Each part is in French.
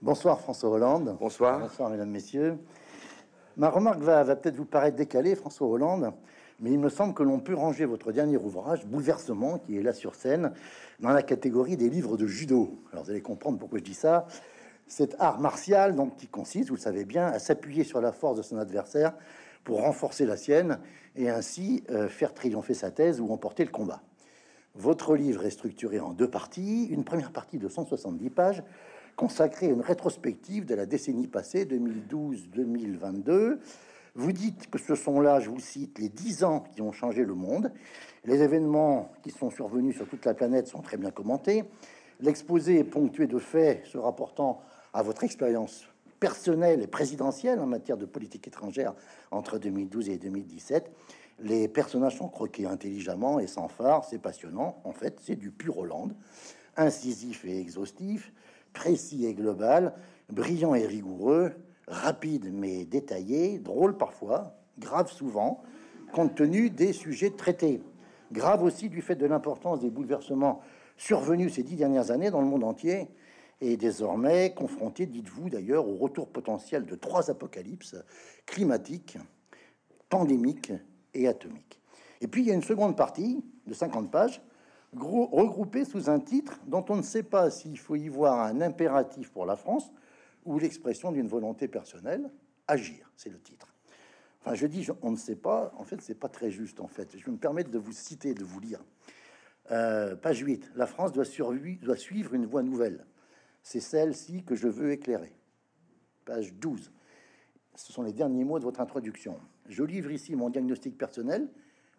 Bonsoir François Hollande. Bonsoir. Bonsoir mesdames, messieurs. Ma remarque va, va peut-être vous paraître décalée, François Hollande, mais il me semble que l'on peut ranger votre dernier ouvrage, Bouleversement, qui est là sur scène, dans la catégorie des livres de judo. Alors vous allez comprendre pourquoi je dis ça. Cet art martial, donc, qui consiste, vous le savez bien, à s'appuyer sur la force de son adversaire pour renforcer la sienne et ainsi euh, faire triompher sa thèse ou remporter le combat. Votre livre est structuré en deux parties. Une première partie de 170 pages consacrée à une rétrospective de la décennie passée, 2012-2022. Vous dites que ce sont là, je vous cite, les dix ans qui ont changé le monde. Les événements qui sont survenus sur toute la planète sont très bien commentés. L'exposé est ponctué de faits se rapportant à votre expérience personnelle et présidentielle en matière de politique étrangère entre 2012 et 2017. Les personnages sont croqués intelligemment et sans phare, c'est passionnant. En fait, c'est du pur Hollande, incisif et exhaustif, précis et global, brillant et rigoureux, rapide mais détaillé, drôle parfois, grave souvent, compte tenu des sujets traités. Grave aussi du fait de l'importance des bouleversements survenus ces dix dernières années dans le monde entier et désormais confronté, dites-vous d'ailleurs, au retour potentiel de trois apocalypses climatiques, pandémiques et atomiques. Et puis il y a une seconde partie de 50 pages regroupée sous un titre dont on ne sait pas s'il faut y voir un impératif pour la France ou l'expression d'une volonté personnelle, agir, c'est le titre. Enfin, je dis, on ne sait pas, en fait, c'est pas très juste, en fait. Je vais me permettre de vous citer, de vous lire. Euh, page 8. La France doit, doit suivre une voie nouvelle. C'est celle-ci que je veux éclairer. Page 12. Ce sont les derniers mots de votre introduction. Je livre ici mon diagnostic personnel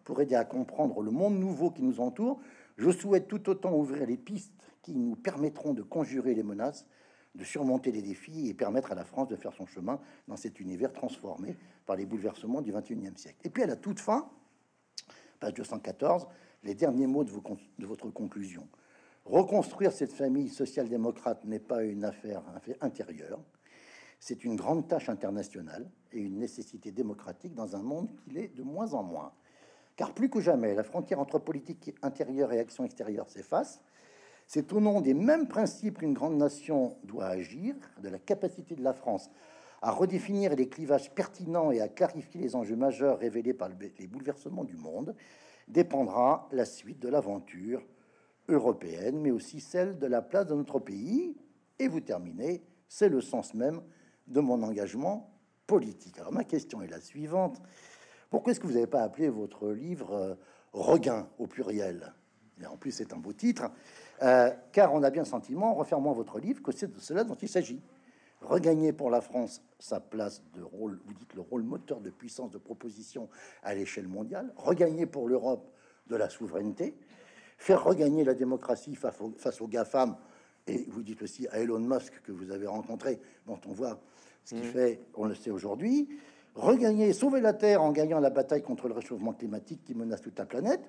pour aider à comprendre le monde nouveau qui nous entoure. Je souhaite tout autant ouvrir les pistes qui nous permettront de conjurer les menaces de surmonter les défis et permettre à la France de faire son chemin dans cet univers transformé par les bouleversements du 21e siècle. Et puis à la toute fin, page 214, les derniers mots de, de votre conclusion. Reconstruire cette famille social-démocrate n'est pas une affaire, un fait intérieur. C'est une grande tâche internationale et une nécessité démocratique dans un monde qui l'est de moins en moins. Car plus que jamais, la frontière entre politique intérieure et action extérieure s'efface c'est au nom des mêmes principes qu'une grande nation doit agir, de la capacité de la France à redéfinir les clivages pertinents et à clarifier les enjeux majeurs révélés par les bouleversements du monde, dépendra la suite de l'aventure européenne, mais aussi celle de la place de notre pays. Et vous terminez, c'est le sens même de mon engagement politique. Alors ma question est la suivante. Pourquoi est-ce que vous n'avez pas appelé votre livre euh, Regain au pluriel? Et en plus, c'est un beau titre. Euh, car on a bien le sentiment, en refermant votre livre, que c'est de cela dont il s'agit. Regagner pour la France sa place de rôle, vous dites le rôle moteur de puissance de proposition à l'échelle mondiale, regagner pour l'Europe de la souveraineté, faire regagner la démocratie face aux, face aux GAFAM, et vous dites aussi à Elon Musk que vous avez rencontré, dont on voit ce qu'il mmh. fait, on le sait aujourd'hui, regagner, sauver la Terre en gagnant la bataille contre le réchauffement climatique qui menace toute la planète,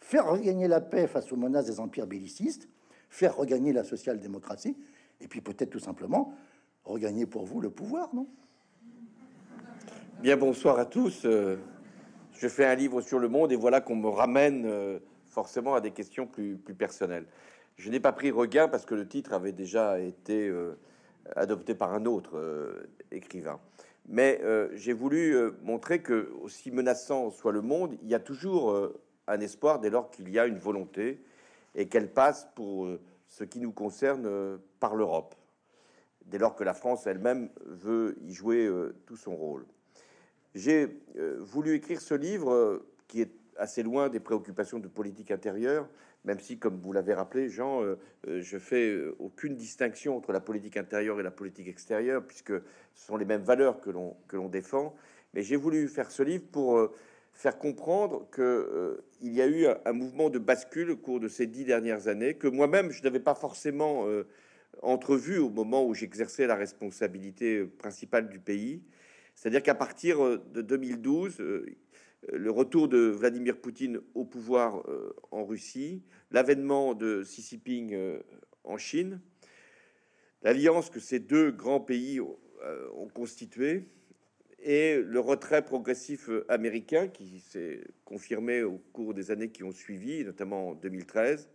faire regagner la paix face aux menaces des empires bellicistes, faire regagner la social-démocratie, et puis peut-être tout simplement regagner pour vous le pouvoir, non? Bien, bonsoir à tous. Euh, je fais un livre sur le monde et voilà qu'on me ramène euh, forcément à des questions plus, plus personnelles. Je n'ai pas pris regain parce que le titre avait déjà été euh, adopté par un autre écrivain. Mais j'ai voulu montrer que, aussi menaçant soit le monde, il y a toujours un espoir dès lors qu'il y a une volonté et qu'elle passe pour euh, ce qui nous concerne euh, par l'Europe, dès lors que la France elle-même veut y jouer euh, tout son rôle. J'ai voulu écrire ce livre qui est assez loin des préoccupations de politique intérieure, même si, comme vous l'avez rappelé, Jean, je fais aucune distinction entre la politique intérieure et la politique extérieure, puisque ce sont les mêmes valeurs que l'on défend. Mais j'ai voulu faire ce livre pour faire comprendre qu'il euh, y a eu un, mouvement de bascule au cours de ces dix dernières années, que moi-même je n'avais pas forcément euh, entrevu au moment où j'exerçais la responsabilité principale du pays. C'est-à-dire qu'à partir euh, de 2012, le retour de Vladimir Poutine au pouvoir en Russie, l'avènement de Xi Jinping en Chine, l'alliance que ces deux grands pays ont constituée, et le retrait progressif américain qui s'est confirmé au cours des années qui ont suivi, notamment en 2013,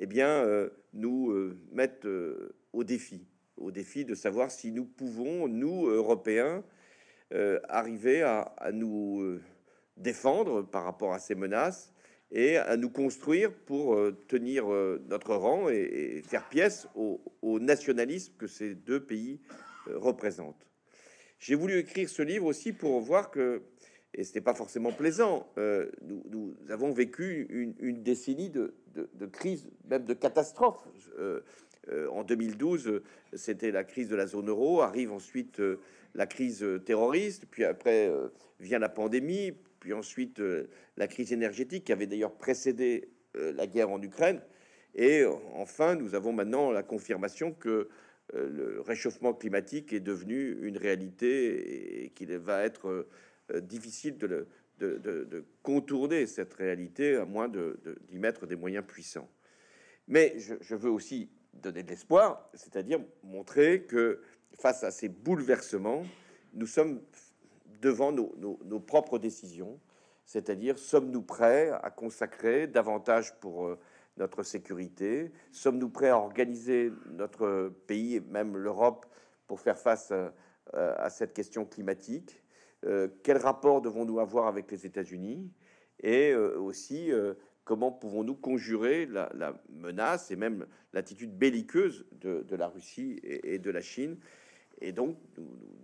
eh bien, euh, nous euh, mettent euh, au défi au défi de savoir si nous pouvons, nous, Européens, arriver à, nous défendre par rapport à ces menaces et à nous construire pour tenir notre rang et, faire pièce au, nationalisme que ces deux pays représentent. J'ai voulu écrire ce livre aussi pour voir que et ce n'est pas forcément plaisant. Euh, nous, avons vécu une, décennie de, crise, même de catastrophe. Euh, euh, en 2012, c'était la crise de la zone euro, arrive ensuite la crise terroriste, puis après vient la pandémie, puis ensuite la crise énergétique qui avait d'ailleurs précédé la guerre en Ukraine. Et enfin, nous avons maintenant la confirmation que le réchauffement climatique est devenu une réalité et qu'il va être euh, difficile de, contourner cette réalité à moins d'y mettre des moyens puissants. Mais je, veux aussi donner de l'espoir, c'est-à-dire montrer que face à ces bouleversements, nous sommes devant nos, propres décisions, c'est-à-dire sommes-nous prêts à consacrer davantage pour euh, notre sécurité, sommes-nous prêts à organiser notre pays et même l'Europe pour faire face euh, à cette question climatique euh, quel rapport devons-nous avoir avec les États-Unis et aussi comment pouvons-nous conjurer la, menace et même l'attitude belliqueuse de, la Russie et, de la Chine. Et donc,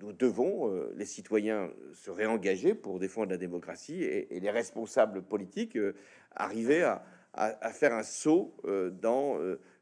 nous, devons, les citoyens, se réengager pour défendre la démocratie et, les responsables politiques arriver à, faire un saut dans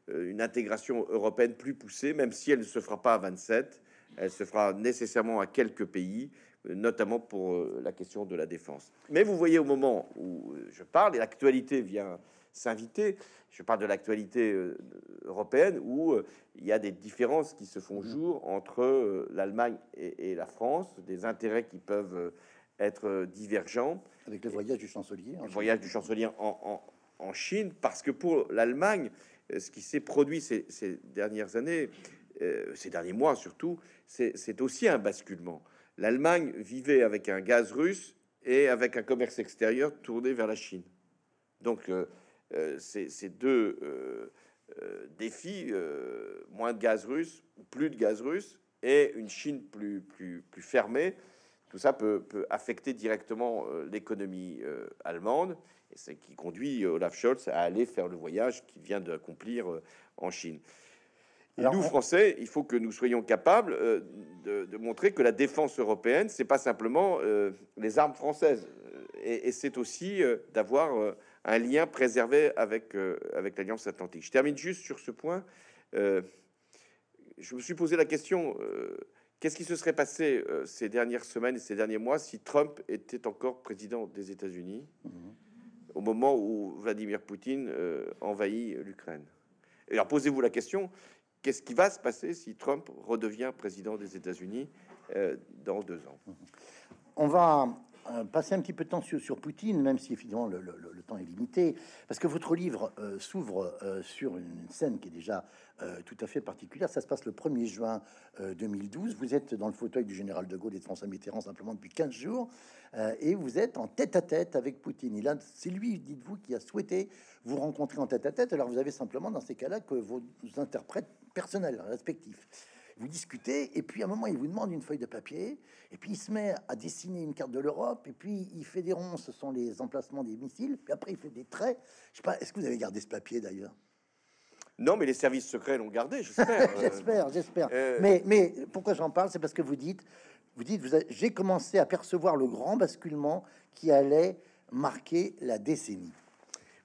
une intégration européenne plus poussée, même si elle ne se fera pas à 27, elle se fera nécessairement à quelques pays, notamment pour euh, la question de la défense. Mais vous voyez, au moment où je parle, et l'actualité vient s'inviter, je parle de l'actualité euh, européenne, où euh, il y a des différences qui se font jour entre l'Allemagne et, la France, des intérêts qui peuvent être divergents. Avec le voyage du chancelier. Le voyage du chancelier en, en, Chine, parce que pour l'Allemagne, ce qui s'est produit ces, ces, dernières années, ces derniers mois surtout, c'est aussi un basculement l'Allemagne vivait avec un gaz russe et avec un commerce extérieur tourné vers la Chine. Donc, euh, euh, ces, deux euh, défis, moins de gaz russe, plus de gaz russe, et une Chine plus, plus, plus fermée, tout ça peut, affecter directement l'économie allemande, et c'est qui conduit Olaf Scholz à aller faire le voyage qu'il vient d'accomplir en Chine. Nous, Français, il faut que nous soyons capables euh, de, montrer que la défense européenne, c'est pas simplement euh, les armes françaises, et, c'est aussi euh, d'avoir un lien préservé avec avec l'Alliance Atlantique. Je termine juste sur ce point. je me suis posé la question qu'est-ce qui se serait passé ces dernières semaines et ces derniers mois si Trump était encore président des États-Unis mhm. au moment où Vladimir Poutine envahit l'Ukraine? Et alors posez-vous la question Qu'est-ce qui va se passer si Trump redevient président des États-Unis euh, dans deux ans? On va euh, passer un petit peu de temps sur, Poutine, même si évidemment le, temps est limité, parce que votre livre euh, s'ouvre sur une scène qui est déjà tout à fait particulière. Ça se passe le 1er juin 2012. Vous êtes dans le fauteuil du général de Gaulle et de François Mitterrand simplement depuis 15 jours, et vous êtes en tête à tête avec Poutine. Il c'est lui, dites-vous, qui a souhaité vous rencontrer en tête à tête. Alors vous avez simplement dans ces cas-là que vos interprètes personnels respectifs vous discutez, et puis à un moment, il vous demande une feuille de papier, et puis il se met à dessiner une carte de l'Europe, et puis il fait des ronds, ce sont les emplacements des missiles, puis après il fait des traits. Je sais pas, est-ce que vous avez gardé ce papier d'ailleurs? Non, mais les services secrets l'ont gardé, j'espère. j'espère, j'espère. Euh, mais, mais pourquoi j'en parle? C'est parce que vous dites, vous dites, vous j'ai commencé à percevoir le grand basculement qui allait marquer la décennie.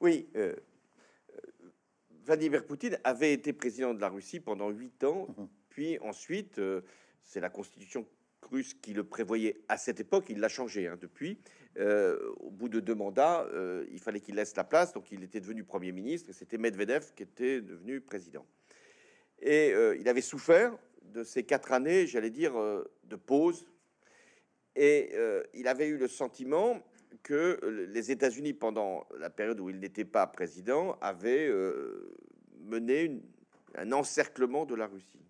Oui, euh, Vladimir Poutine avait été président de la Russie pendant huit ans. Puis ensuite, euh, c'est la constitution russe qui le prévoyait à cette époque. Il l'a changé hein, depuis. Euh, au bout de deux mandats, euh, il fallait qu'il laisse la place. Donc il était devenu premier ministre et c'était Medvedev qui était devenu président. Et il avait souffert de ces quatre années, j'allais dire, de pause. Et il avait eu le sentiment que les États-Unis, pendant la période où il n'était pas président, avaient mené un encerclement de la Russie.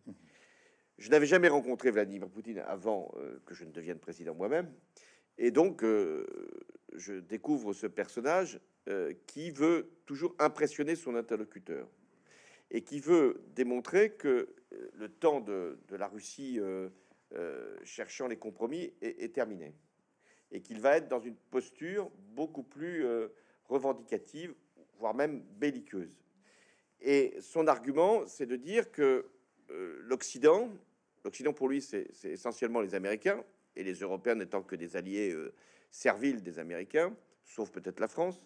Je n'avais jamais rencontré Vladimir Poutine avant euh, que je ne devienne président moi-même. Et donc, euh, je découvre ce personnage euh, qui veut toujours impressionner son interlocuteur. et qui veut démontrer que le temps de, la Russie cherchant les compromis est, terminé et qu'il va être dans une posture beaucoup plus revendicative, voire même belliqueuse. Et son argument, c'est de dire que l'Occident, l'Occident pour lui, c'est essentiellement les Américains, et les Européens n'étant que des alliés serviles des Américains, sauf peut-être la France.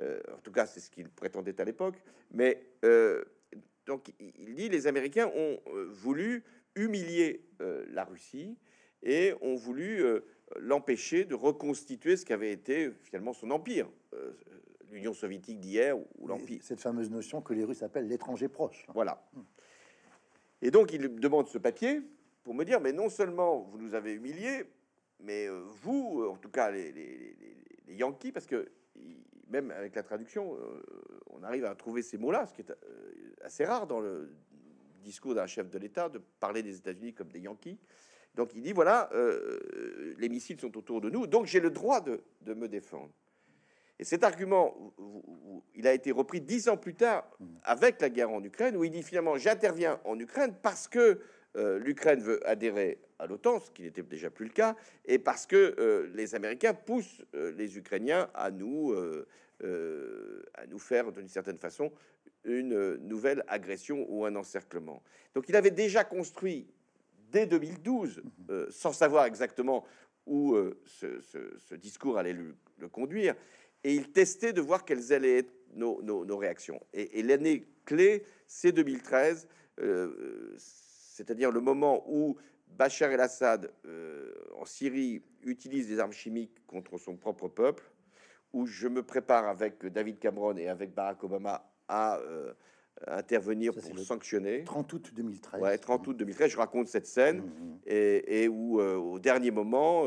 Euh, en tout cas, c'est ce qu'il prétendait à l'époque. Mais euh, donc, il dit les Américains ont euh, voulu humilier la Russie et ont voulu l'empêcher de reconstituer ce qu'avait été finalement son empire, l'Union soviétique d'hier ou l'empire. Cette fameuse notion que les Russes appellent l'étranger proche. Voilà. Et donc, il demande ce papier pour me dire, mais non seulement vous nous avez humiliés, mais vous, en tout cas les, Yankees, parce que même avec la traduction, euh, on arrive à trouver ces mots-là, ce qui est euh, assez rare dans le discours d'un chef de l'État de parler des États-Unis comme des Yankees. Donc il dit voilà, euh, les missiles sont autour de nous, donc j'ai le droit de, me défendre. Et cet argument, il a été repris dix ans plus tard avec la guerre en Ukraine, où il dit finalement j'interviens en Ukraine parce que euh, l'Ukraine veut adhérer à l'OTAN, ce qui n'était déjà plus le cas, et parce que euh, les Américains poussent euh, les Ukrainiens à nous, à nous faire, d'une certaine façon, une nouvelle agression ou un encerclement. Donc il avait déjà construit dès 2012, sans savoir exactement où ce, discours allait le, conduire, et il testait de voir quelles allaient être nos, réactions. Et, et l'année clé, c'est 2013 c'est-à-dire le moment où Bachar el-Assad euh, en Syrie utilise des armes chimiques contre son propre peuple, où je me prépare avec David Cameron et avec Barack Obama à euh, intervenir pour sanctionner. 30 août 2013. Ouais, 30 août 2013, je raconte cette scène, mmh, mmh. et, où euh, au dernier moment,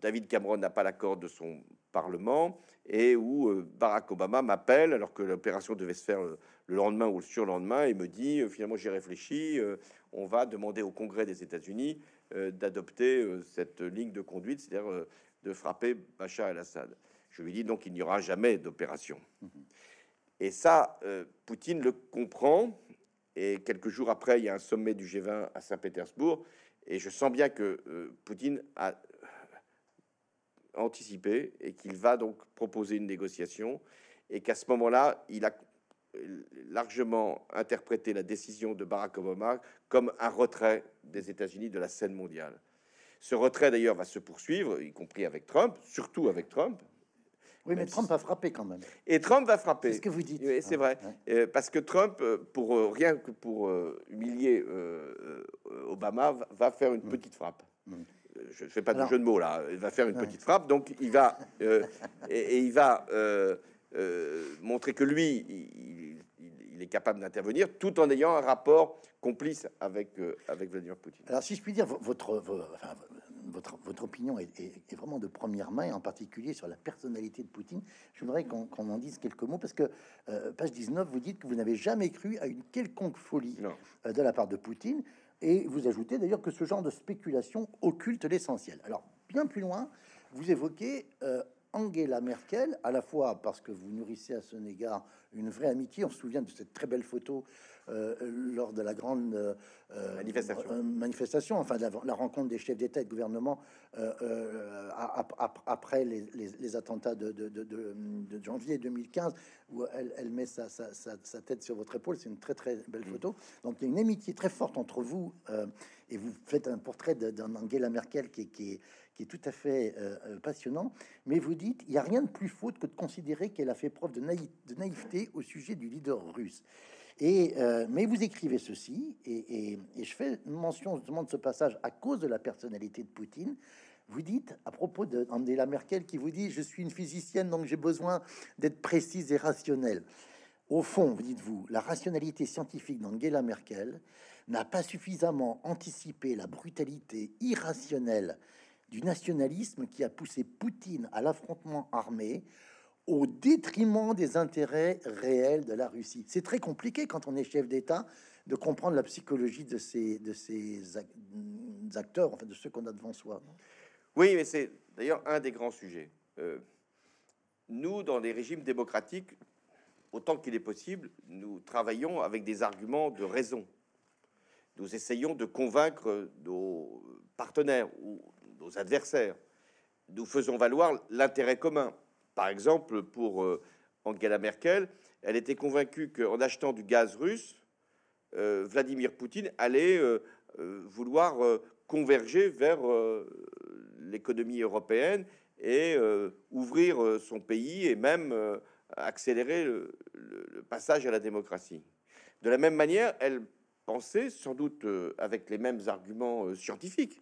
David Cameron n'a pas l'accord de son Parlement et où euh, Barack Obama m'appelle alors que l'opération devait se faire le, lendemain ou le surlendemain et me dit euh, finalement j'ai réfléchi, euh, on va demander au Congrès des États-Unis d'adopter cette ligne de conduite, c'est-à-dire de frapper Bachar el-Assad. Je lui dis donc il n'y aura jamais d'opération. Et ça, Poutine le comprend. Et quelques jours après, il y a un sommet du G20 à Saint-Pétersbourg. Et je sens bien que Poutine a anticipé et qu'il va donc proposer une négociation et qu'à ce moment-là, il a largement interprété la décision de Barack Obama comme un retrait des États-Unis de la scène mondiale. Ce retrait d'ailleurs va se poursuivre, y compris avec Trump, surtout avec Trump. Oui, mais Trump va frapper quand même. Et Trump va frapper. C'est ce que vous dites. Oui, c'est vrai. Euh, parce que Trump, euh, pour euh, rien que pour humilier Obama, va faire une mm. petite frappe. Mm je ne fais pas de jeu de mots là, il va faire une petite frappe, donc il va euh, et, il va euh, euh, montrer que lui, il, est capable d'intervenir tout en ayant un rapport complice avec avec Vladimir Poutine. Alors si je puis dire, votre votre, votre opinion est, vraiment de première main, en particulier sur la personnalité de Poutine. Je voudrais qu'on en dise quelques mots parce que page 19, vous dites que vous n'avez jamais cru à une quelconque folie de la part de Poutine. Et vous ajoutez d'ailleurs que ce genre de spéculation occulte l'essentiel. Alors, bien plus loin, vous évoquez euh, Angela Merkel, à la fois parce que vous nourrissez à son égard une vraie amitié. On se souvient de cette très belle photo euh, lors de la grande euh, manifestation. manifestation, enfin la, la, rencontre des chefs d'État et de gouvernement après les, attentats de, de, janvier 2015, où elle, met sa, sa, tête sur votre épaule. C'est une très très belle mm. photo. Donc il y a une amitié très forte entre vous et vous faites un portrait d'Angela Merkel qui, qui, est, qui est tout à fait passionnant. Mais vous dites, il n'y a rien de plus faute que de considérer qu'elle a fait preuve de, de naïveté au sujet du leader russe. Et, euh, mais vous écrivez ceci, et, je fais mention justement de ce passage à cause de la personnalité de Poutine. Vous dites, à propos d'Angela Merkel, qui vous dit Je suis une physicienne, donc j'ai besoin d'être précise et rationnelle. Au fond, vous dites-vous, la rationalité scientifique d'Angela Merkel n'a pas suffisamment anticipé la brutalité irrationnelle du nationalisme qui a poussé Poutine à l'affrontement armé au détriment des intérêts réels de la Russie. C'est très compliqué quand on est chef d'État de comprendre la psychologie de ces, acteurs, enfin de ceux qu'on a devant soi. Oui, mais c'est d'ailleurs un des grands sujets. Euh, nous, dans les régimes démocratiques, autant qu'il est possible, nous travaillons avec des arguments de raison. Nous essayons de convaincre nos partenaires ou nos adversaires. Nous faisons valoir l'intérêt commun. Par exemple, pour euh, Angela Merkel, elle était convaincue qu'en achetant du gaz russe, euh, Vladimir Poutine allait euh, vouloir converger vers l'économie européenne et ouvrir son pays et même accélérer le, passage à la démocratie. De la même manière, elle pensait, sans doute avec les mêmes arguments scientifiques,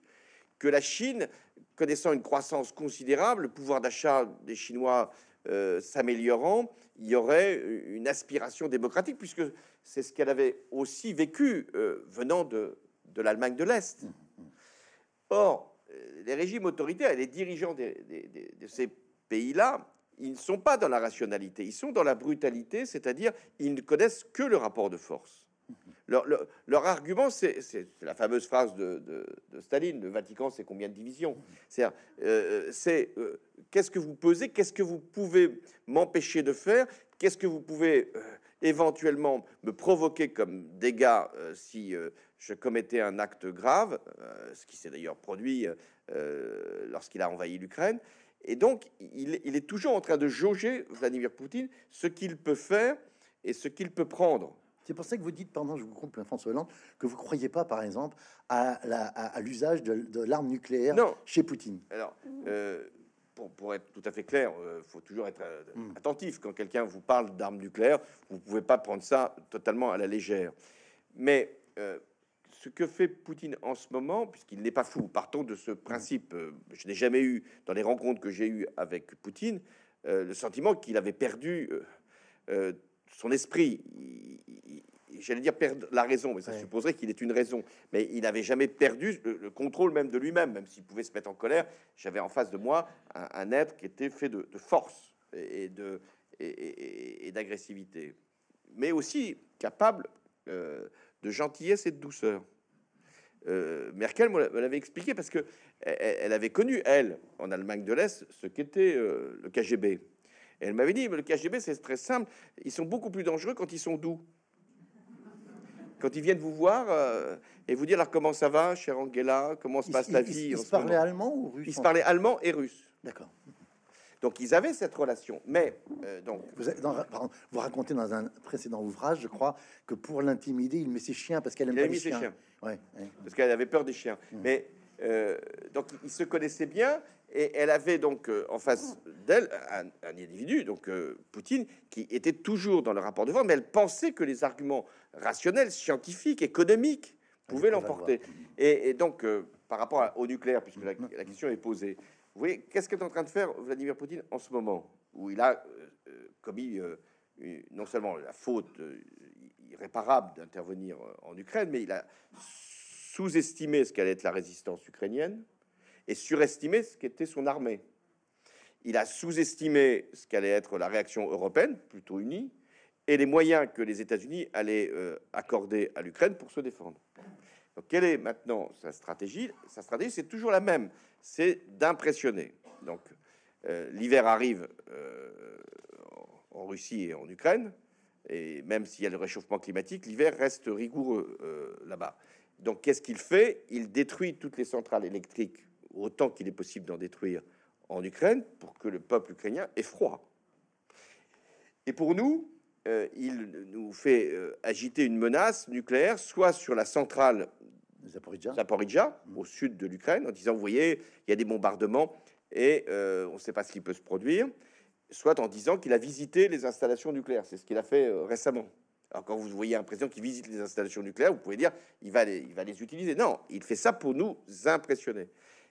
que la Chine, connaissant une croissance considérable, le pouvoir d'achat des Chinois euh, s'améliorant, il y aurait une aspiration démocratique, puisque c'est ce qu'elle avait aussi vécu euh, venant de, de l'Allemagne de l'Est. Or, euh, les régimes autoritaires et les dirigeants de ces pays-là, ils ne sont pas dans la rationalité, ils sont dans la brutalité, c'est-à-dire ils ne connaissent que le rapport de force. Leur, argument, c'est la fameuse phrase de, Staline le Vatican, c'est combien de divisions? C'est euh, euh, qu'est-ce que vous pesez, qu'est-ce que vous pouvez m'empêcher de faire, qu'est-ce que vous pouvez euh, éventuellement me provoquer comme dégâts si je commettais un acte grave, ce qui s'est d'ailleurs produit lorsqu'il a envahi l'Ukraine. Et donc, il, est toujours en train de jauger, Vladimir Poutine, ce qu'il peut faire et ce qu'il peut prendre. C'est pour ça que vous dites, pendant je vous coupe, François Hollande, que vous ne croyez pas, par exemple, à l'usage de, l'arme nucléaire chez Poutine. Alors, euh, pour, être tout à fait clair, il euh, faut toujours être euh, hmm. attentif. Quand quelqu'un vous parle d'armes nucléaires, vous ne pouvez pas prendre ça totalement à la légère. Mais ce que fait Poutine en ce moment, puisqu'il n'est pas fou, partons de ce principe, je n'ai jamais eu, dans les rencontres que j'ai eues avec Poutine, le sentiment qu'il avait perdu son esprit, j'allais dire perdre la raison, mais ça supposerait qu'il ait une raison. Mais il n'avait jamais perdu le, contrôle même de lui-même, même s'il pouvait se mettre en colère. J'avais en face de moi un, être qui était fait de, force et, de et, d'agressivité, mais aussi capable euh, de gentillesse et de douceur. Euh, Merkel me l'avait expliqué parce que elle, avait connu elle en Allemagne de l'Est ce qu'était euh, le KGB elle m'avait dit, mais le KGB, c'est très simple. Ils sont beaucoup plus dangereux quand ils sont doux. Quand ils viennent vous voir euh, et vous dire alors comment ça va, chère Angela, comment se passe la vie. Ils, se parlaient allemand ou russe Ils se parlaient allemand et russe. D'accord. Donc ils avaient cette relation. Mais euh, donc vous, vous, racontez dans un précédent ouvrage, je crois, que pour l'intimider, il met ses chiens parce qu'elle aime pas les chiens. chiens. Ouais, Parce qu'elle avait peur des chiens. Mmh. Mais euh, donc ils se connaissaient bien et elle avait donc euh, en face d'elle un, individu, donc euh, Poutine, qui était toujours dans le rapport de force, mais elle pensait que les arguments rationnels, scientifiques, économiques pouvaient l'emporter. Et, donc, par rapport au nucléaire, puisque la, question est posée, vous voyez, qu'est-ce qu'est en train de faire Vladimir Poutine en ce moment, où il a commis non seulement la faute irréparable d'intervenir en Ukraine, mais il a sous-estimé ce qu'allait être la résistance ukrainienne et surestimé ce qu'était son armée. Il a sous-estimé ce qu'allait être la réaction européenne, plutôt unie, et les moyens que les États-Unis allaient euh, accorder à l'Ukraine pour se défendre. Donc, quelle est maintenant sa stratégie? Sa stratégie, c'est toujours la même, c'est d'impressionner. Donc, euh, l'hiver arrive euh, en Russie et en Ukraine, et même s'il y a le réchauffement climatique, l'hiver reste rigoureux là-bas. Donc, qu'est-ce qu'il fait? Il détruit toutes les centrales électriques autant qu'il est possible d'en détruire en Ukraine pour que le peuple ukrainien ait froid. Et pour nous, euh, il nous fait euh, agiter une menace nucléaire, soit sur la centrale Zaporizhia, au sud de l'Ukraine, en disant, vous voyez, il y a des bombardements et euh, on ne sait pas ce qui peut se produire, soit en disant qu'il a visité les installations nucléaires. C'est ce qu'il a fait récemment. Quand vous voyez un président qui visite les installations nucléaires, vous pouvez dire il va les, utiliser. Non, il fait ça pour nous impressionner.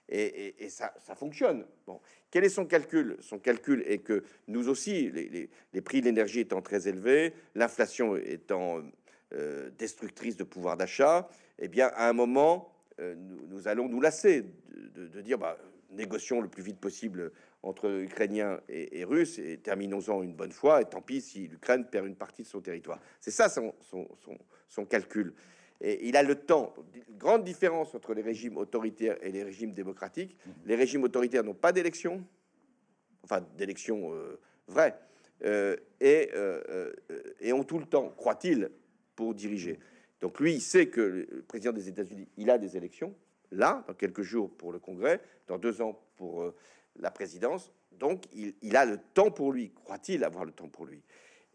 Et, ça, fonctionne. Bon. Quel est son calcul? Son calcul est que nous aussi, les, prix de l'énergie étant très élevés, l'inflation étant euh, destructrice de pouvoir d'achat, eh bien, à un moment, euh, nous, allons nous lasser de, dire bah, négocions le plus vite possible entre Ukrainiens et, Russes et terminons-en une bonne fois. Et tant pis si l'Ukraine perd une partie de son territoire. C'est ça son, son, calcul. Et il a le temps. Grande différence entre les régimes autoritaires et les régimes démocratiques. Les régimes autoritaires n'ont pas d'élection, enfin d'élection euh, vraie. et, et ont tout le temps, croit-il, pour diriger. Donc lui, il sait que le président des États-Unis, il a des élections, là, dans quelques jours pour le Congrès, dans deux ans pour la présidence. Donc il, a le temps pour lui, croit-il avoir le temps pour lui.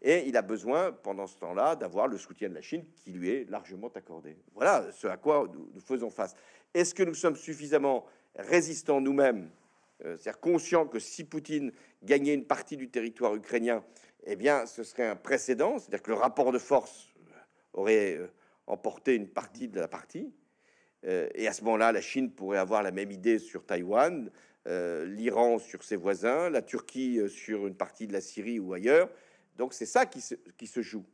Et il a besoin, pendant ce temps-là, d'avoir le soutien de la Chine qui lui est largement accordé. Voilà ce à quoi nous, faisons face. Est-ce que nous sommes suffisamment résistants nous-mêmes, euh, c'est-à-dire conscients que si Poutine gagnait une partie du territoire ukrainien, eh bien, ce serait un précédent, c'est-à-dire que le rapport de force aurait euh, emporté une partie de la partie, euh, et à ce moment-là, la Chine pourrait avoir la même idée sur Taïwan, euh, l'Iran sur ses voisins, la Turquie euh, sur une partie de la Syrie ou ailleurs. Donc c'est ça qui se, joue.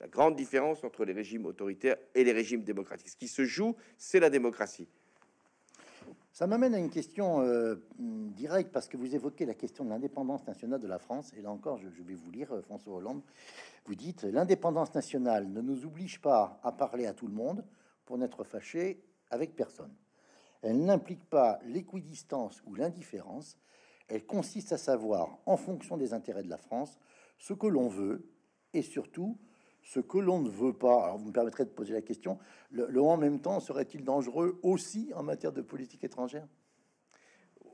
La grande différence entre les régimes autoritaires et les régimes démocratiques. Ce qui se joue, c'est la démocratie. Ça m'amène à une question euh, directe, parce que vous évoquez la question de l'indépendance nationale de la France. Et là encore, je, je vais vous lire, euh, François Hollande. Vous dites L'indépendance nationale ne nous oblige pas à parler à tout le monde pour n'être fâché avec personne. Elle n'implique pas l'équidistance ou l'indifférence. Elle consiste à savoir, en fonction des intérêts de la France, ce que l'on veut et surtout ce que l'on ne veut pas. Alors, vous me permettrez de poser la question le, le en même temps serait-il dangereux aussi en matière de politique étrangère?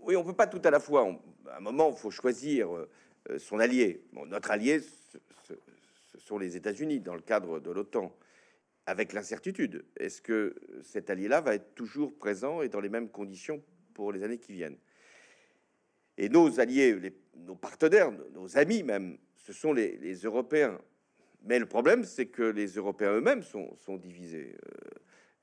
Oui, on peut pas tout à la fois. À un moment, il faut choisir euh, son allié. Notre allié, ce sont les États-Unis dans le cadre de l'OTAN avec l'incertitude. Est-ce que cet allié-là va être toujours présent et dans les mêmes conditions pour les années qui viennent? Et nos alliés, nos partenaires, nos amis même, ce sont les, Européens. Mais le problème, c'est que les Européens eux-mêmes sont, sont, divisés. Euh,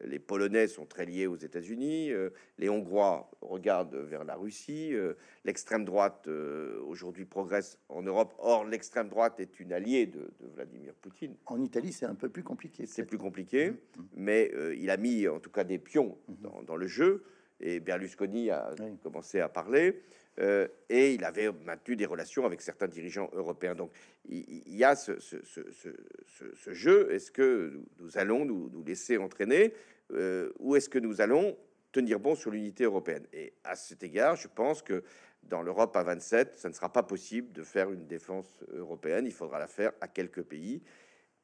les Polonais sont très liés aux États-Unis, euh, les Hongrois regardent vers la Russie, euh, l'extrême droite euh, aujourd'hui progresse en Europe. Or, l'extrême droite est une alliée de, de, Vladimir Poutine. En Italie, c'est un peu plus compliqué. C'est plus compliqué, mmh. mais il a mis en tout cas des pions mmh. dans, dans, le jeu. Et Berlusconi a oui. commencé à parler. Euh, et il avait maintenu des relations avec certains dirigeants européens. Donc il, y a ce, jeu. Est-ce que nous allons nous, laisser entraîner euh, ou est-ce que nous allons tenir bon sur l'unité européenne? Et à cet égard, je pense que dans l'Europe à 27, ça ne sera pas possible de faire une défense européenne. Il faudra la faire à quelques pays.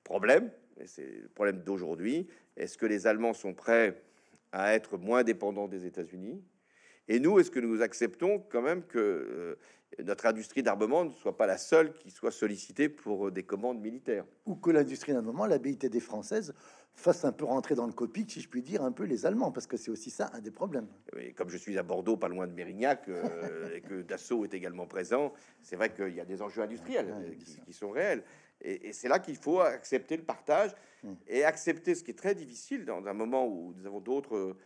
Problème, c'est le problème d'aujourd'hui, est-ce que les Allemands sont prêts à être moins dépendants des États-Unis? Et nous, est-ce que nous acceptons quand même que euh, notre industrie d'armement ne soit pas la seule qui soit sollicitée pour euh, des commandes militaires? Ou que l'industrie d'armement, la BITD française, fasse un peu rentrer dans le copique, si je puis dire, un peu les Allemands, parce que c'est aussi ça un des problèmes. Et comme je suis à Bordeaux, pas loin de Mérignac, euh, et que Dassault est également présent, c'est vrai qu'il y a des enjeux industriels ouais, qui, qui, sont réels. Et, c'est là qu'il faut accepter le partage mmh. et accepter ce qui est très difficile dans un moment où nous avons d'autres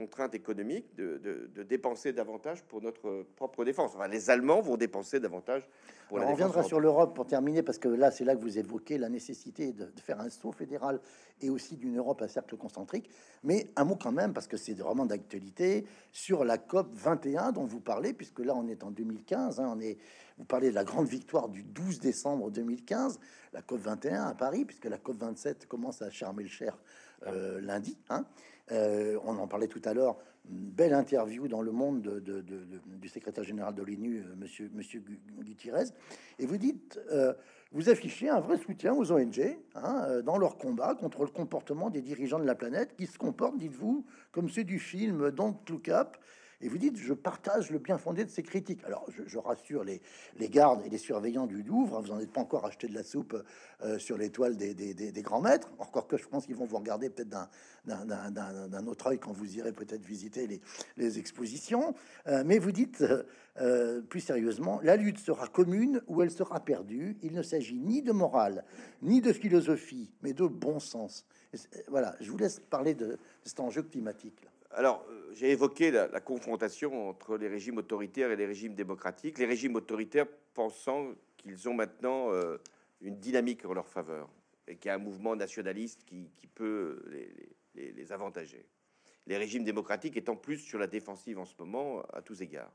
contraintes économiques de, de, de, dépenser davantage pour notre propre défense. Enfin, les Allemands vont dépenser davantage pour Alors, la On reviendra sur l'Europe pour terminer, parce que là, c'est là que vous évoquez la nécessité de, de, faire un saut fédéral et aussi d'une Europe à cercle concentrique. Mais un mot quand même, parce que c'est vraiment d'actualité, sur la COP 21 dont vous parlez, puisque là, on est en 2015. Hein, on est, vous parlez de la grande victoire du 12 décembre 2015, la COP 21 à Paris, puisque la COP 27 commence à charmer le cher euh, lundi. Hein. Euh, on en parlait tout à l'heure. Belle interview dans le monde de, de, de, du secrétaire général de l'ONU, euh, Monsieur Monsieur Gutiérrez. Et vous dites, euh, vous affichez un vrai soutien aux ONG hein, dans leur combat contre le comportement des dirigeants de la planète qui se comportent, dites-vous, comme ceux du film Don't Look Up et vous dites, je partage le bien fondé de ces critiques. Alors, je, rassure les, les, gardes et les surveillants du Louvre, hein, vous n'en êtes pas encore acheté de la soupe euh, sur l'étoile des, des, des, des, grands maîtres, encore que je pense qu'ils vont vous regarder peut-être d'un autre œil quand vous irez peut-être visiter les, les expositions. Euh, mais vous dites, euh, plus sérieusement, la lutte sera commune ou elle sera perdue. Il ne s'agit ni de morale, ni de philosophie, mais de bon sens. Voilà, je vous laisse parler de, cet enjeu climatique. Alors, euh, j'ai évoqué la, confrontation entre les régimes autoritaires et les régimes démocratiques. Les régimes autoritaires pensant qu'ils ont maintenant euh, une dynamique en leur faveur et qu'il y a un mouvement nationaliste qui, peut les, les, les, avantager. Les régimes démocratiques étant plus sur la défensive en ce moment à tous égards.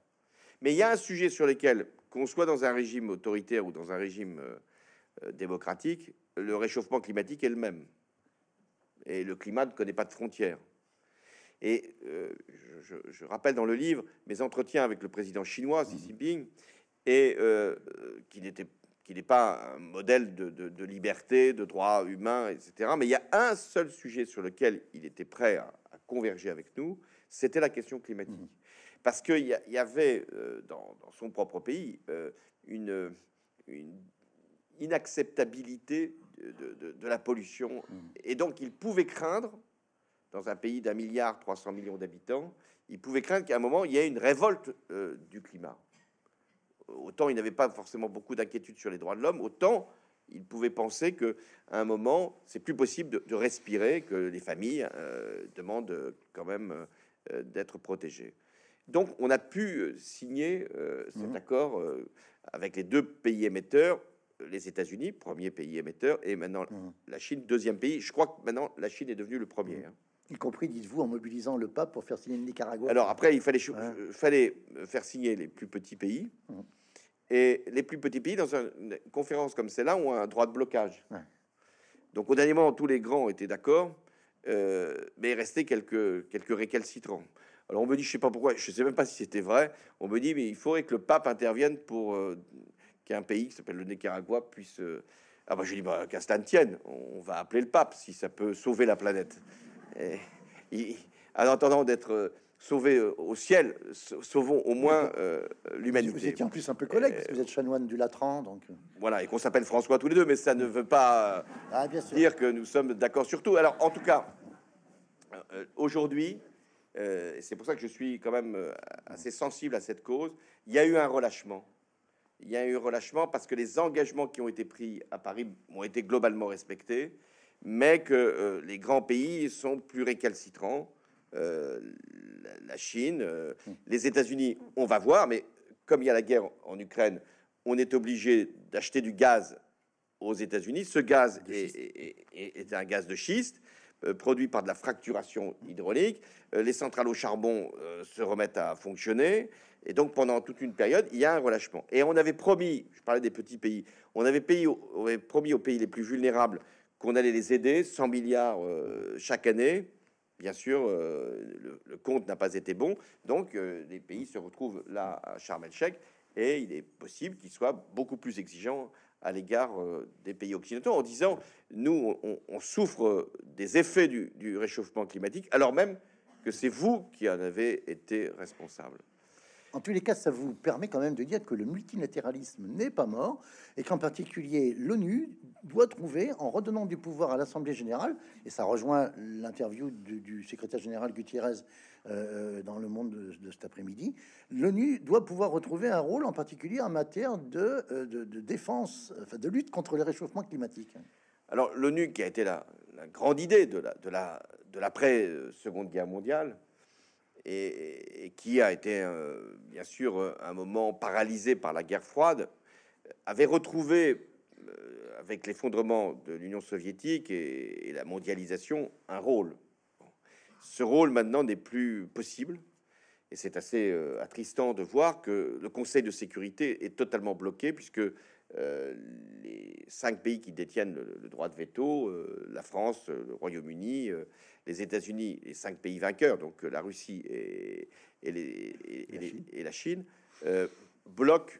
Mais il y a un sujet sur lequel, qu'on soit dans un régime autoritaire ou dans un régime euh, démocratique, le réchauffement climatique est le même. Et le climat ne connaît pas de frontières. Et euh, je, je, rappelle dans le livre mes entretiens avec le président chinois Xi Jinping, et euh, qui n'était qui n'est pas un modèle de, liberté, de droits humains, etc. Mais il y a un seul sujet sur lequel il était prêt à, converger avec nous, c'était la question climatique. Mmh. Parce qu'il y, avait euh, dans, son propre pays euh, une, inacceptabilité de, la pollution. Mmh. Et donc il pouvait craindre, dans un pays d'un milliard 300 millions d'habitants, il pouvait craindre qu'à un moment, il y ait une révolte euh, du climat autant il n'avait pas forcément beaucoup d'inquiétude sur les droits de l'homme, autant il pouvait penser que à un moment, c'est plus possible de, respirer, que les familles euh, demandent quand même euh, d'être protégées. Donc, on a pu signer cet mmh. accord avec les deux pays émetteurs, les États-Unis, premier pays émetteur, et maintenant mmh. la Chine, deuxième pays. Je crois que maintenant la Chine est devenue le premier. Mmh. Y compris, dites-vous, en mobilisant le pape pour faire signer le Nicaragua. Alors après, il fallait, fallait faire signer les plus petits pays. Et les plus petits pays, dans une conférence comme celle-là, ont un droit de blocage. Donc au dernier moment, tous les grands étaient d'accord, euh, mais il restait quelques, quelques récalcitrants. Alors on me dit, je sais pas pourquoi, je sais même pas si c'était vrai, on me dit, mais il faudrait que le pape intervienne pour euh, qu'un pays qui s'appelle le Nicaragua puisse... Euh, ah bah je dis, bah, qu'à cela tienne, on va appeler le pape si ça peut sauver la planète. Et, en attendant d'être sauver euh, au ciel, sauvons au moins euh, l'humanité. Vous étiez en plus un peu collègue, parce que vous êtes chanoine du Latran, donc... Euh. Voilà, et qu'on s'appelle François tous les deux, mais ça ne veut pas ah, dire que nous sommes d'accord sur tout. Alors, en tout cas, aujourd'hui, c'est pour ça que je suis quand même assez sensible à cette cause, il y a eu un relâchement. Il y a eu un relâchement parce que les engagements qui ont été pris à Paris ont été globalement respectés, mais que les grands pays sont plus récalcitrants. Euh, la Chine, euh, les États-Unis, on va voir, mais comme il y a la guerre en Ukraine, on est obligé d'acheter du gaz aux États-Unis. Ce gaz est, un gaz de schiste euh, produit par de la fracturation hydraulique. les centrales au charbon se remettent à fonctionner. Et donc, pendant toute une période, il y a un relâchement. Et on avait promis, je parlais des petits pays, on avait, on avait promis aux pays les plus vulnérables qu'on allait les aider, 100 milliards chaque année. Bien sûr, euh, le, compte n'a pas été bon, donc euh, les pays se retrouvent là à Sharm el-Sheikh, et il est possible qu'ils soient beaucoup plus exigeants à l'égard euh, des pays occidentaux en disant nous, on, souffre des effets du, du réchauffement climatique, alors même que c'est vous qui en avez été responsable. En tous les cas, ça vous permet quand même de dire que le multilatéralisme n'est pas mort et qu'en particulier l'ONU doit trouver, en redonnant du pouvoir à l'Assemblée générale, et ça rejoint l'interview du, secrétaire général Gutiérrez euh, dans le monde de, cet après-midi, l'ONU doit pouvoir retrouver un rôle en particulier en matière de, euh, de, défense, enfin de lutte contre le réchauffement climatique. Alors l'ONU, qui a été la, la grande idée de l'après-seconde guerre mondiale, et, qui a été euh, bien sûr un moment paralysé par la guerre froide, avait retrouvé, euh, avec l'effondrement de l'Union soviétique et, la mondialisation, un rôle. Ce rôle maintenant n'est plus possible. Et c'est assez euh, attristant de voir que le Conseil de sécurité est totalement bloqué, puisque les cinq pays qui détiennent le, droit de veto, la France, le Royaume-Uni, les États-Unis, les cinq pays vainqueurs, donc euh, la Russie et, la, Chine. Euh, bloquent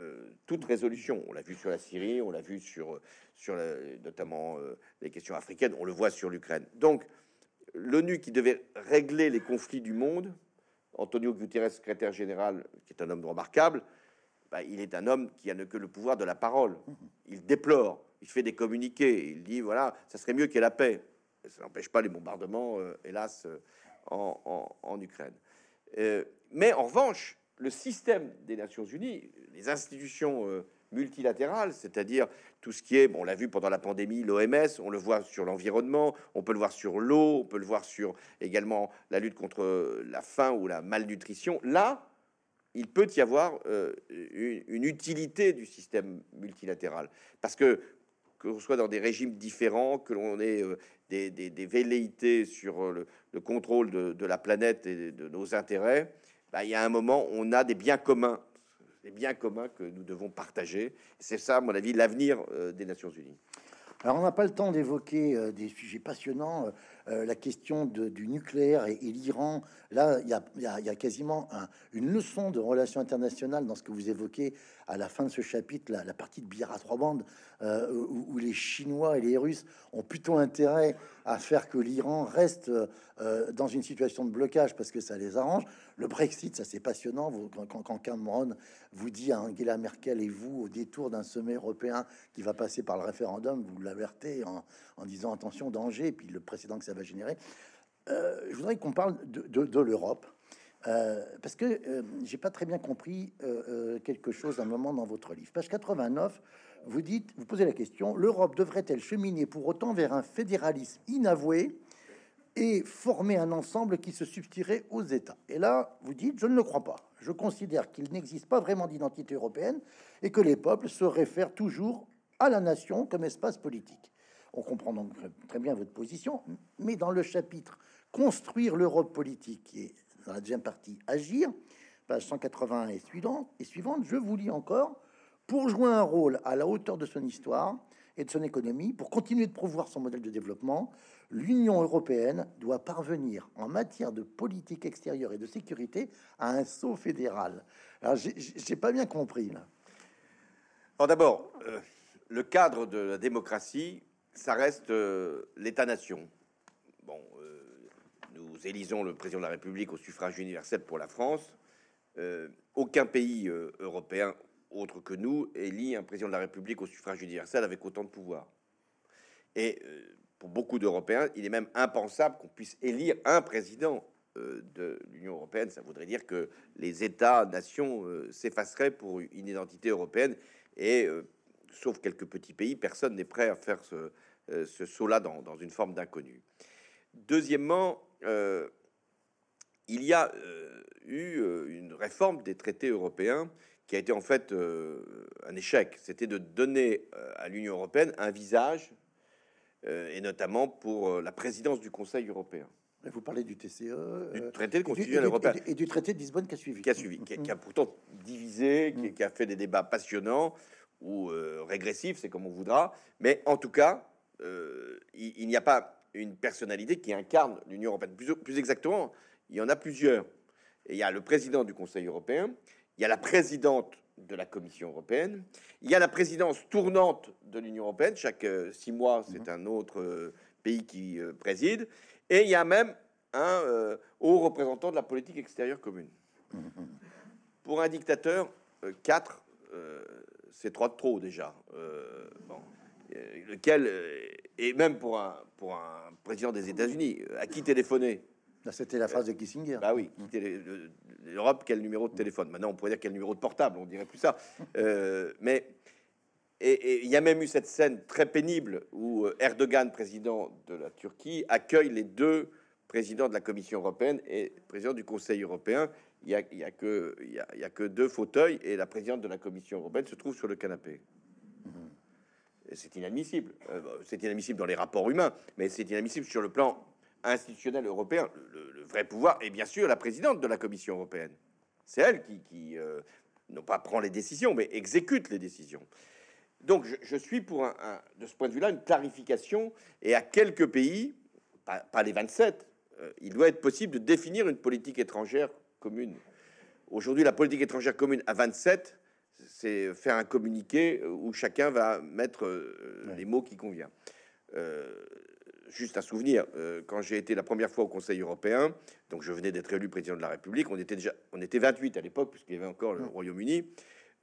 euh, toute résolution. On l'a vu sur la Syrie, on l'a vu sur, sur notamment les questions africaines, on le voit sur l'Ukraine. Donc, l'ONU qui devait régler les conflits du monde, Antonio Guterres, secrétaire général, qui est un homme remarquable, bah, il est un homme qui a que le pouvoir de la parole. Il déplore, il fait des communiqués, il dit voilà, ça serait mieux qu'il y ait la paix ça n'empêche pas les bombardements, euh, hélas, euh, en, Ukraine. Euh, mais en revanche, le système des Nations Unies, les institutions multilatérales, c'est-à-dire tout ce qui est, on l'a vu pendant la pandémie, l'OMS, on le voit sur l'environnement, on peut le voir sur l'eau, on peut le voir sur également la lutte contre la faim ou la malnutrition. Là, il peut y avoir une, une, utilité du système multilatéral. Parce que que l'on soit dans des régimes différents, que l'on ait euh, des, velléités sur euh, le, contrôle de, la planète et de nos intérêts, bah, il y a un moment, on a des biens communs, des biens communs que nous devons partager. C'est ça, à mon avis, l'avenir euh, des Nations Unies. Alors, on n'a pas le temps d'évoquer des sujets passionnants euh, la question du nucléaire et, l'Iran, là, il y a, quasiment une leçon de relations internationales dans ce que vous évoquez à la fin de ce chapitre, la, partie de billard à trois bandes, euh, où, les Chinois et les Russes ont plutôt intérêt à faire que l'Iran reste euh, dans une situation de blocage parce que ça les arrange. Le Brexit, ça c'est passionnant. Vous, quand, Cameron vous dit à Angela Merkel et vous, au détour d'un sommet européen qui va passer par le référendum, vous l'avertez en, disant attention, danger, et puis le précédent que ça va générer. Euh, je voudrais qu'on parle de, l'Europe. Euh, parce que j'ai pas très bien compris quelque chose à un moment dans votre livre. Page 89, vous dites, vous posez la question l'Europe devrait-elle cheminer pour autant vers un fédéralisme inavoué et former un ensemble qui se substituerait aux États? Et là, vous dites, je ne le crois pas. Je considère qu'il n'existe pas vraiment d'identité européenne et que les peuples se réfèrent toujours à la nation comme espace politique. On comprend donc très bien votre position, mais dans le chapitre Construire l'Europe politique, qui est dans la deuxième partie Agir, page 180 et suivante, et suivante, je vous lis encore, pour jouer un rôle à la hauteur de son histoire et de son économie, pour continuer de promouvoir son modèle de développement, l'Union européenne doit parvenir en matière de politique extérieure et de sécurité à un saut fédéral. Alors, j'ai pas bien compris là. D'abord, euh, le cadre de la démocratie, ça reste euh, l'État-nation. Bon, euh, nous élisons le président de la République au suffrage universel pour la France. aucun pays européen autre que nous élit un président de la République au suffrage universel avec autant de pouvoir. Et pour beaucoup d'Européens, il est même impensable qu'on puisse élire un président euh, de l'Union européenne. Ça voudrait dire que les États-nations euh, s'effaceraient pour une identité européenne. Et euh, sauf quelques petits pays, personne n'est prêt à faire ce, ce saut-là dans, dans, une forme d'inconnu. Deuxièmement, il y a eu une réforme des traités européens qui a été en fait un échec. C'était de donner à l'Union européenne un visage euh, et notamment pour euh, la présidence du Conseil européen. Vous parlez du TCE, du euh, traité de constitution européen et, du traité de Lisbonne qui a suivi, qui a suivi, qui a, pourtant divisé, qui, a fait des débats passionnants ou régressifs, c'est comme on voudra, mais en tout cas, il, n'y a pas une personnalité qui incarne l'Union européenne. Plus, plus, exactement, il y en a plusieurs. Et il y a le président du Conseil européen, il y a la présidente de la Commission européenne. Il y a la présidence tournante de l'Union européenne. Chaque euh, six mois, c'est mhm. un autre euh, pays qui euh, préside. Et il y a même un haut représentant de la politique extérieure commune. Mhm. Pour un dictateur, quatre, c'est trois de trop déjà. Lequel, et même pour un, pour un président des États-Unis, à qui téléphoner c'était la phrase de Kissinger. Bah oui, l'Europe, quel numéro de téléphone? Maintenant, on pourrait dire quel numéro de portable, on dirait plus ça. Euh, mais et il y a même eu cette scène très pénible où euh, Erdogan, président de la Turquie, accueille les deux présidents de la Commission européenne et président du Conseil européen. Il n'y a, y a, que, il y a, que deux fauteuils et la présidente de la Commission européenne se trouve sur le canapé. C'est inadmissible. Euh, c'est inadmissible dans les rapports humains, mais c'est inadmissible sur le plan institutionnel européen, le, vrai pouvoir est bien sûr la présidente de la Commission européenne. C'est elle qui, euh, non pas prend les décisions, mais exécute les décisions. Donc je, suis pour, un, de ce point de vue-là, une clarification, et à quelques pays, pas, les 27, euh, il doit être possible de définir une politique étrangère commune. Aujourd'hui, la politique étrangère commune à 27, c'est faire un communiqué où chacun va mettre euh, les mots qui convient juste un souvenir, euh, quand j'ai été la première fois au Conseil européen, donc je venais d'être élu président de la République, on était déjà, on était 28 à l'époque, puisqu'il y avait encore le. Royaume-Uni.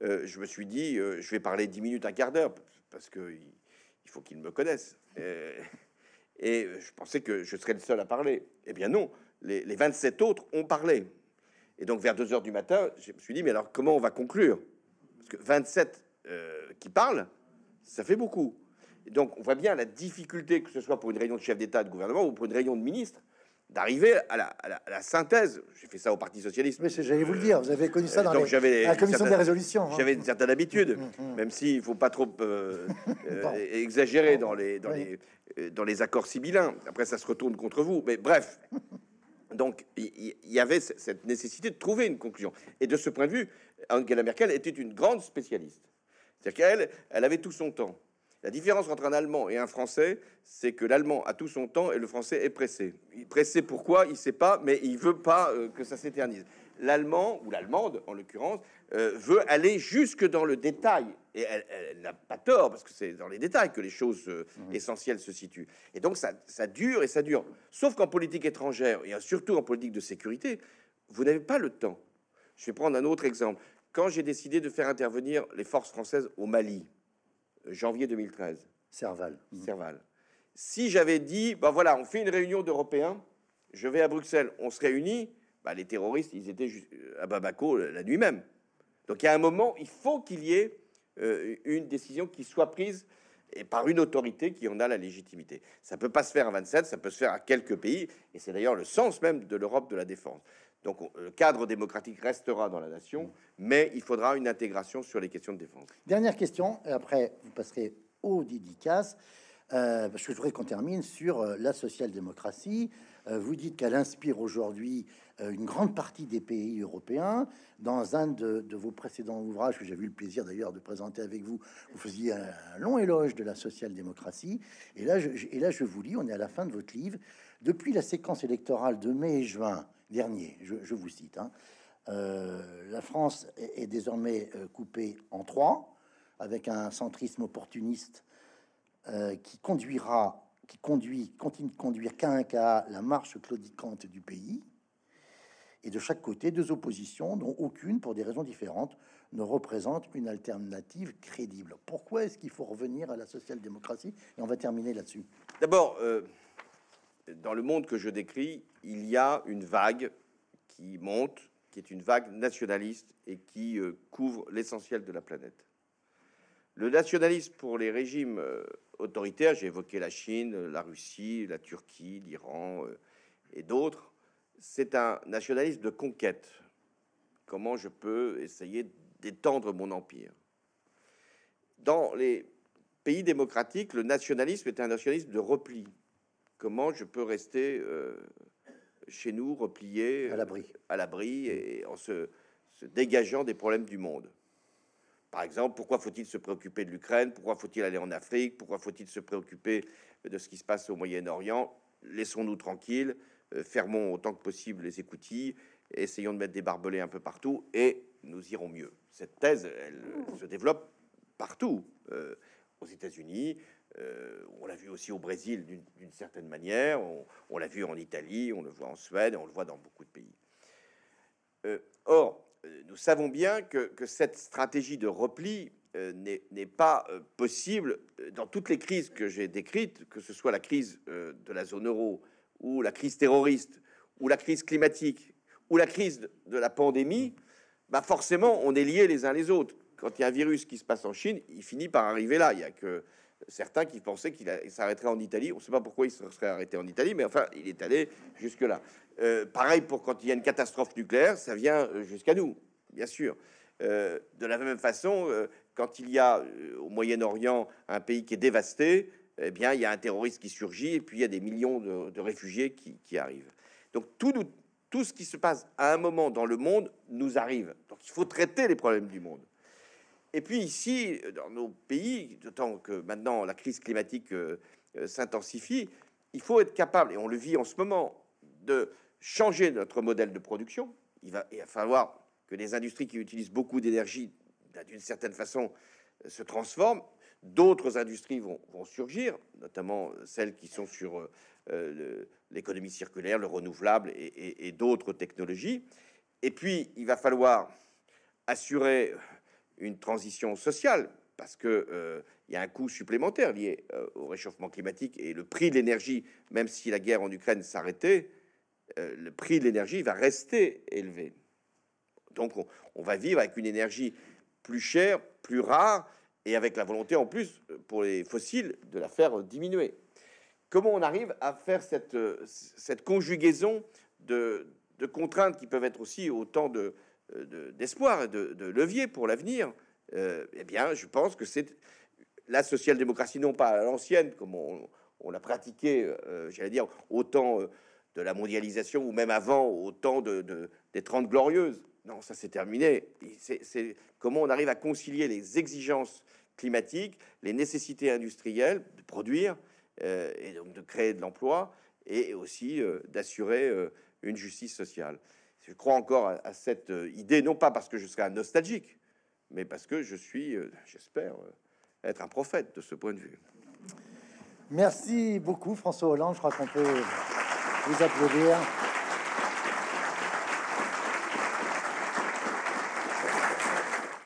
Euh, je me suis dit, euh, je vais parler 10 minutes, un quart d'heure, parce que il faut qu'ils me connaissent. et je pensais que je serais le seul à parler. Eh bien non, les, les 27 autres ont parlé. Et donc vers 2 heures du matin, je me suis dit, mais alors comment on va conclure? Parce que 27 qui parlent, ça fait beaucoup donc, on voit bien la difficulté, que ce soit pour une réunion de chef d'État, de gouvernement ou pour une réunion de ministres, d'arriver à la, synthèse. J'ai fait ça au Parti socialiste. Mais j'allais vous le dire, vous avez connu ça dans la commission des résolutions. Hein. J'avais une certaine habitude, mm, mm, mm. même s'il ne faut pas trop euh, euh, exagérer dans les, dans, les, euh, dans les accords sibyllins. Après, ça se retourne contre vous. Mais bref. Donc, il y, avait cette nécessité de trouver une conclusion. Et de ce point de vue, Angela Merkel était une grande spécialiste. C'est-à-dire qu'elle elle avait tout son temps. La différence entre un Allemand et un Français, c'est que l'Allemand a tout son temps et le Français est pressé. Il pressé pourquoi Il sait pas, mais il veut pas euh, que ça s'éternise. L'Allemand ou l'Allemande, en l'occurrence, euh, veut aller jusque dans le détail. Et elle, n'a pas tort, parce que c'est dans les détails que les choses euh, mmh. essentielles se situent. Et donc ça, ça dure et ça dure. Sauf qu'en politique étrangère, et surtout en politique de sécurité, vous n'avez pas le temps. Je vais prendre un autre exemple. Quand j'ai décidé de faire intervenir les forces françaises au Mali, janvier 2013. Serval. Mmh. Serval. Si j'avais dit, ben voilà, on fait une réunion d'Européens, je vais à Bruxelles, on se réunit, bah, les terroristes, ils étaient à Babako la nuit même. Donc il y a un moment, il faut qu'il y ait euh, une décision qui soit prise et par une autorité qui en a la légitimité. Ça peut pas se faire à 27, ça peut se faire à quelques pays, et c'est d'ailleurs le sens même de l'Europe de la défense. Donc le cadre démocratique restera dans la nation, mais il faudra une intégration sur les questions de défense. Dernière question, et après vous passerez aux dédicaces, euh, parce que je voudrais qu'on termine sur euh, la social-démocratie. Euh, vous dites qu'elle inspire aujourd'hui une grande partie des pays européens. Dans un de, vos précédents ouvrages, que j'ai eu le plaisir d'ailleurs de présenter avec vous, vous faisiez un, long éloge de la social-démocratie. Et et là, je vous lis, on est à la fin de votre livre. Depuis la séquence électorale de mai et juin dernier, je, vous cite, hein, la France est, désormais coupée en trois, avec un centrisme opportuniste euh, qui conduira, qui conduit, continue de conduire qu'à un cas la marche claudicante du pays. Et de chaque côté, deux oppositions, dont aucune, pour des raisons différentes, ne représente une alternative crédible. Pourquoi est-ce qu'il faut revenir à la social-démocratie? Et on va terminer là-dessus. D'abord, euh, dans le monde que je décris, il y a une vague qui monte, qui est une vague nationaliste et qui euh, couvre l'essentiel de la planète. Le nationalisme pour les régimes autoritaires, j'ai évoqué la Chine, la Russie, la Turquie, l'Iran euh, et d'autres, c'est un nationalisme de conquête. Comment je peux essayer d'étendre mon empire? Dans les pays démocratiques, le nationalisme est un nationalisme de repli. Comment je peux rester euh, chez nous, replié, à l'abri, à l'abri et en se dégageant des problèmes du monde. Par exemple, pourquoi faut-il se préoccuper de l'Ukraine? Pourquoi faut-il aller en Afrique? Pourquoi faut-il se préoccuper de ce qui se passe au Moyen-Orient? Laissons-nous tranquilles, euh, fermons autant que possible les écoutilles, essayons de mettre des barbelés un peu partout et nous irons mieux. Cette thèse, elle se développe partout, euh, aux États-Unis, euh, on l'a vu aussi au Brésil d'une certaine manière, on, l'a vu en Italie, on le voit en Suède, on le voit dans beaucoup de pays. or, euh, nous savons bien que, cette stratégie de repli euh, n'est pas euh, possible dans toutes les crises que j'ai décrites, que ce soit la crise de la zone euro, ou la crise terroriste, ou la crise climatique, ou la crise de la pandémie, bah forcément, on est liés les uns les autres. Quand il y a un virus qui se passe en Chine, il finit par arriver là. Il y a que certains qui pensaient qu'il s'arrêterait en Italie. On ne sait pas pourquoi il se serait arrêté en Italie, mais enfin, il est allé jusque-là. Euh, pareil pour quand il y a une catastrophe nucléaire, ça vient euh, jusqu'à nous, bien sûr. Euh, de la même façon, quand il y a au Moyen-Orient un pays qui est dévasté, eh bien, il y a un terroriste qui surgit et puis il y a des millions de, réfugiés qui, arrivent. Donc tout, tout ce qui se passe à un moment dans le monde nous arrive. Donc il faut traiter les problèmes du monde. Et puis ici, dans nos pays, d'autant que maintenant la crise climatique s'intensifie, il faut être capable, et on le vit en ce moment, de changer notre modèle de production. Il va, falloir que les industries qui utilisent beaucoup d'énergie, ben, d'une certaine façon, euh, se transforment. D'autres industries vont, surgir, notamment celles qui sont sur euh, l'économie circulaire, le renouvelable et, d'autres technologies. Et puis, il va falloir assurer une transition sociale parce que euh, y a un coût supplémentaire lié au réchauffement climatique et le prix de l'énergie, même si la guerre en Ukraine s'arrêtait, euh, le prix de l'énergie va rester élevé. Donc on, va vivre avec une énergie plus chère, plus rare, et avec la volonté en plus pour les fossiles de la faire diminuer. Comment on arrive à faire cette, cette conjugaison de, contraintes qui peuvent être aussi autant de, d'espoir et de, de, levier pour l'avenir euh, Eh bien, je pense que c'est la social-démocratie, non pas à l'ancienne, comme on, l'a pratiqué, euh, j'allais dire, autant de la mondialisation ou même avant, au temps de, des Trente Glorieuses. Non, ça c'est terminé. C'est comment on arrive à concilier les exigences climatique, les nécessités industrielles de produire et donc de créer de l'emploi et aussi d'assurer une justice sociale. Je crois encore à, cette idée, non pas parce que je serai un nostalgique, mais parce que je suis, j'espère, être un prophète de ce point de vue. Merci beaucoup François Hollande, je crois qu'on peut vous applaudir.